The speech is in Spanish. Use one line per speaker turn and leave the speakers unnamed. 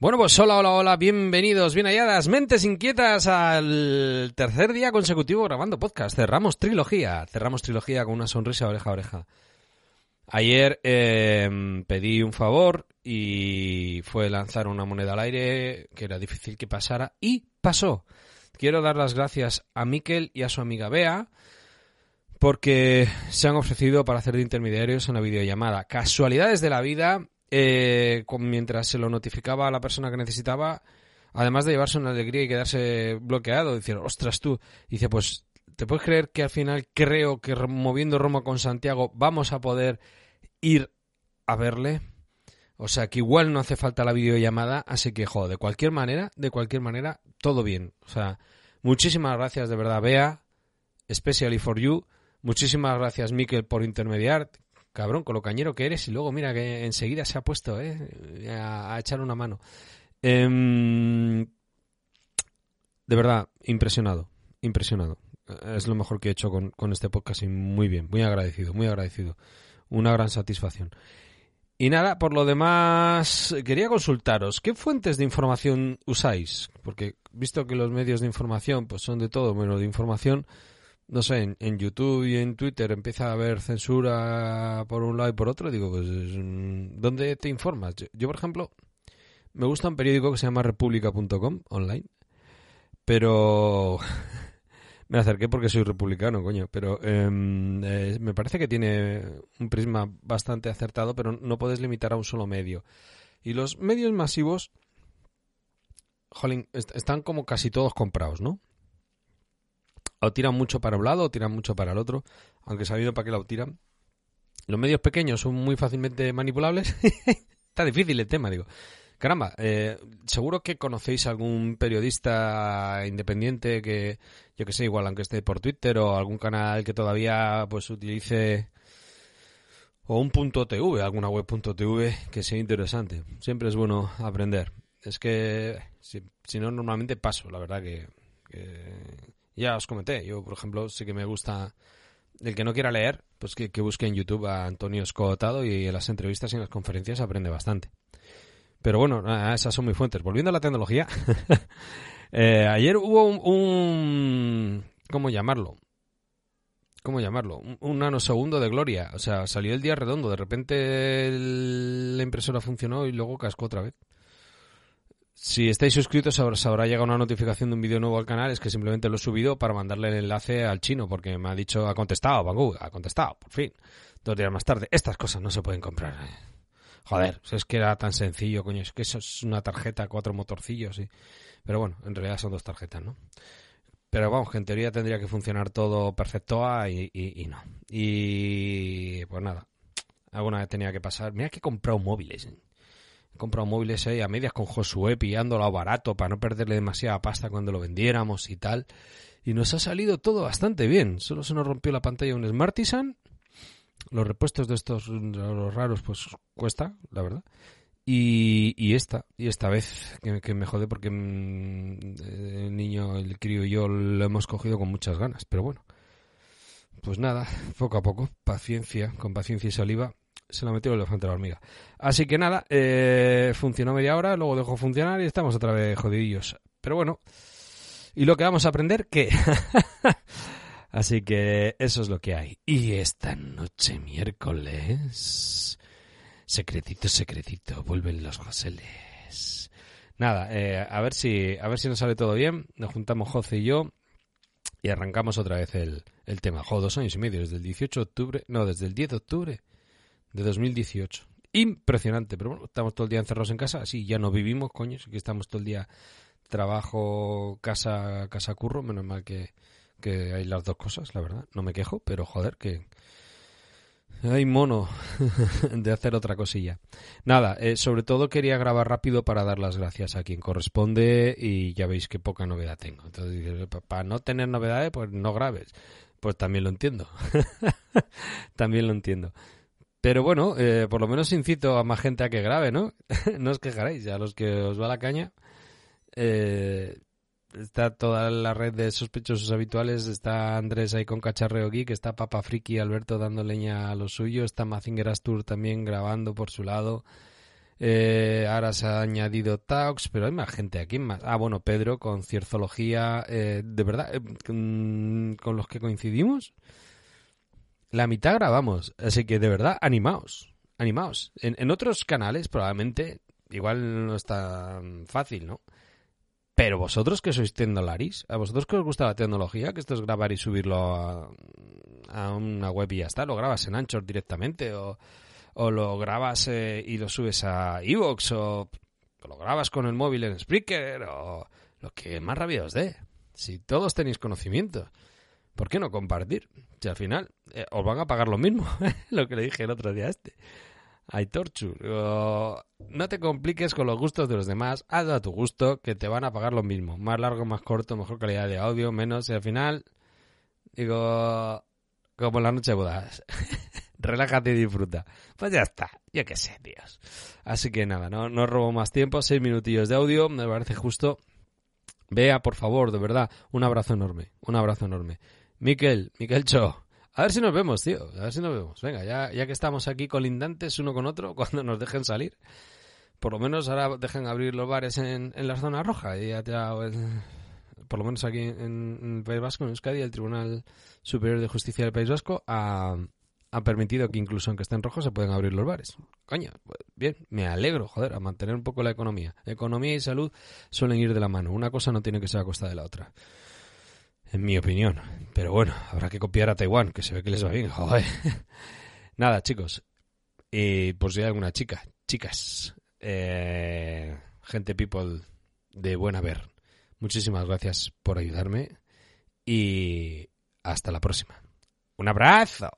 Bueno, pues hola, hola, hola, bienvenidos, bien halladas, mentes inquietas al tercer día consecutivo grabando podcast. Cerramos trilogía, cerramos trilogía con una sonrisa oreja a oreja. Ayer eh, pedí un favor y fue lanzar una moneda al aire que era difícil que pasara y pasó. Quiero dar las gracias a Miquel y a su amiga Bea porque se han ofrecido para hacer de intermediarios en la videollamada. Casualidades de la vida, eh, mientras se lo notificaba a la persona que necesitaba, además de llevarse una alegría y quedarse bloqueado, decir, ostras tú, dice, pues, ¿te puedes creer que al final creo que moviendo Roma con Santiago vamos a poder ir a verle? O sea, que igual no hace falta la videollamada, así que, joder, de cualquier manera, de cualquier manera, todo bien. O sea, muchísimas gracias de verdad, Bea, especially for you. Muchísimas gracias, Miquel, por intermediar cabrón, con lo cañero que eres, y luego mira que enseguida se ha puesto ¿eh? a, echar una mano. Em, de verdad, impresionado, impresionado. Es lo mejor que he hecho con, con este podcast y muy bien, muy agradecido, muy agradecido. Una gran satisfacción. Y nada, por lo demás, quería consultaros, ¿qué fuentes de información usáis? Porque visto que los medios de información pues son de todo menos de información, no sé, en, YouTube y en Twitter empieza a haber censura por un lado y por otro, digo, pues, mm, ¿dónde te informas? Yo, por ejemplo, me gusta un periódico que se llama república.com online, pero me acerqué porque soy republicano, coño, pero em, eh, me parece que tiene un prisma bastante acertado, pero no puedes limitar a un solo medio. Y los medios masivos, jolín, están como casi todos comprados, ¿no? O tiran mucho para un lado o tiran mucho para el otro, aunque sabiendo para qué lo tiran. Los medios pequeños son muy fácilmente manipulables. Está difícil el tema, digo. Caramba, eh, seguro que conocéis algún periodista independiente que, yo que sé, igual aunque esté por Twitter o algún canal que todavía pues utilice o un punto TV, alguna web punto TV que sea interesante. Siempre es bueno aprender. Es que si, no normalmente paso, la verdad que ya os comenté, yo por ejemplo sí que me gusta el que no quiera leer, pues que, busque en YouTube a Antonio Escotado y en las entrevistas y en las conferencias aprende bastante. Pero bueno, esas son mis fuentes. Volviendo a la tecnología, eh, ayer hubo un, ¿Cómo llamarlo? ¿Cómo llamarlo? Un, nanosegundo de gloria. O sea, salió el día redondo. De repente la impresora funcionó y luego cascó otra vez. Si estáis suscritos, os habrá llegado una notificación de un vídeo nuevo al canal. Es que simplemente lo he subido para mandarle el enlace al chino, porque me ha dicho, ha contestado, Banggood, ha contestado, por fin. Dos días más tarde. Estas cosas no se pueden comprar. Joder, es que era tan sencillo, coño. Es que eso es una tarjeta, cuatro motorcillos, sí. Pero bueno, en realidad son dos tarjetas, ¿no? Pero vamos, que en teoría tendría que funcionar todo perfecto y, y, no. Y pues nada, alguna vez tenía que pasar. Mira que he comprado móviles. ¿eh? He comprado móviles ahí a medias con Josué pillándolo a barato para no perderle demasiada pasta cuando lo vendiéramos y tal. Y nos ha salido todo bastante bien. Solo se nos rompió la pantalla un Smartisan. Los repuestos de estos los raros pues cuesta, la verdad. Y, y esta, y esta vez que, me jode porque mm, el niño, el crío y yo lo hemos cogido con muchas ganas. Pero bueno, pues nada, poco a poco, paciencia, con paciencia y saliva se lo metió el elefante a la hormiga. Así que nada, eh, funcionó media hora, luego dejó funcionar y estamos otra vez jodidillos. Pero bueno, ¿y lo que vamos a aprender? ¿Qué? Así que eso es lo que hay. Y esta noche miércoles... Secretito, secretito, vuelven los Joseles. Nada, eh, a ver si a ver si nos sale todo bien. Nos juntamos José y yo y arrancamos otra vez el, el tema. Jo, dos años y medio, desde el 18 de octubre, no, desde el 10 de octubre de 2018. Impresionante, pero bueno, estamos todo el día encerrados en casa, así ya no vivimos, coño, que estamos todo el día trabajo, casa, casa, curro, menos mal que, que hay las dos cosas, la verdad, no me quejo, pero joder, que hay mono de hacer otra cosilla. Nada, eh, sobre todo quería grabar rápido para dar las gracias a quien corresponde y ya veis que poca novedad tengo. Entonces, para no tener novedades, pues no grabes. Pues también lo entiendo. también lo entiendo. Pero bueno, eh, por lo menos incito a más gente a que grabe, ¿no? no os quejaréis, a los que os va la caña. Eh, está toda la red de sospechosos habituales, está Andrés ahí con Cacharreo Geek, está Papa Friki Alberto dando leña a lo suyo, está Mazinger Astur también grabando por su lado, Eh, ahora se ha añadido Taux, pero hay más gente aquí. Más. Ah, bueno, Pedro con Cierzología. Eh, de verdad, eh, con, con los que coincidimos, la mitad grabamos. Así que de verdad, animaos. Animaos. En, otros canales, probablemente, igual no es tan fácil, ¿no? Pero vosotros que sois tendolaris, a vosotros que os gusta la tecnología, que esto es grabar y subirlo a, a una web y ya está, lo grabas en Anchor directamente o, o lo grabas eh, y lo subes a Evox o lo grabas con el móvil en Spreaker o lo que más rabia os dé. Si todos tenéis conocimiento, ¿por qué no compartir? Si al final eh, os van a pagar lo mismo, lo que le dije el otro día a este. Hay Torchu. no te compliques con los gustos de los demás. Hazlo a tu gusto, que te van a pagar lo mismo. Más largo, más corto, mejor calidad de audio, menos. Y al final, digo, como la noche de bodas. Relájate y disfruta. Pues ya está. Yo qué sé, Dios. Así que nada, no, no robo más tiempo. Seis minutillos de audio. Me parece justo. Vea, por favor, de verdad. Un abrazo enorme. Un abrazo enorme. Miquel, Miquel Cho. A ver si nos vemos, tío. A ver si nos vemos. Venga, ya, ya que estamos aquí colindantes uno con otro, cuando nos dejen salir. Por lo menos ahora dejen abrir los bares en, en la zona roja. Y ya, ya por lo menos aquí en, el País Vasco, en Euskadi, el Tribunal Superior de Justicia del País Vasco ha, ha permitido que incluso aunque estén rojos se pueden abrir los bares. Coño, bien, me alegro, joder, a mantener un poco la economía. Economía y salud suelen ir de la mano. Una cosa no tiene que ser a costa de la otra en mi opinión. Pero bueno, habrá que copiar a Taiwán, que se ve que les va bien. Joder. Nada, chicos. Y por si hay alguna chica, chicas, eh, gente people de buen haber. Muchísimas gracias por ayudarme y hasta la próxima. Un abrazo.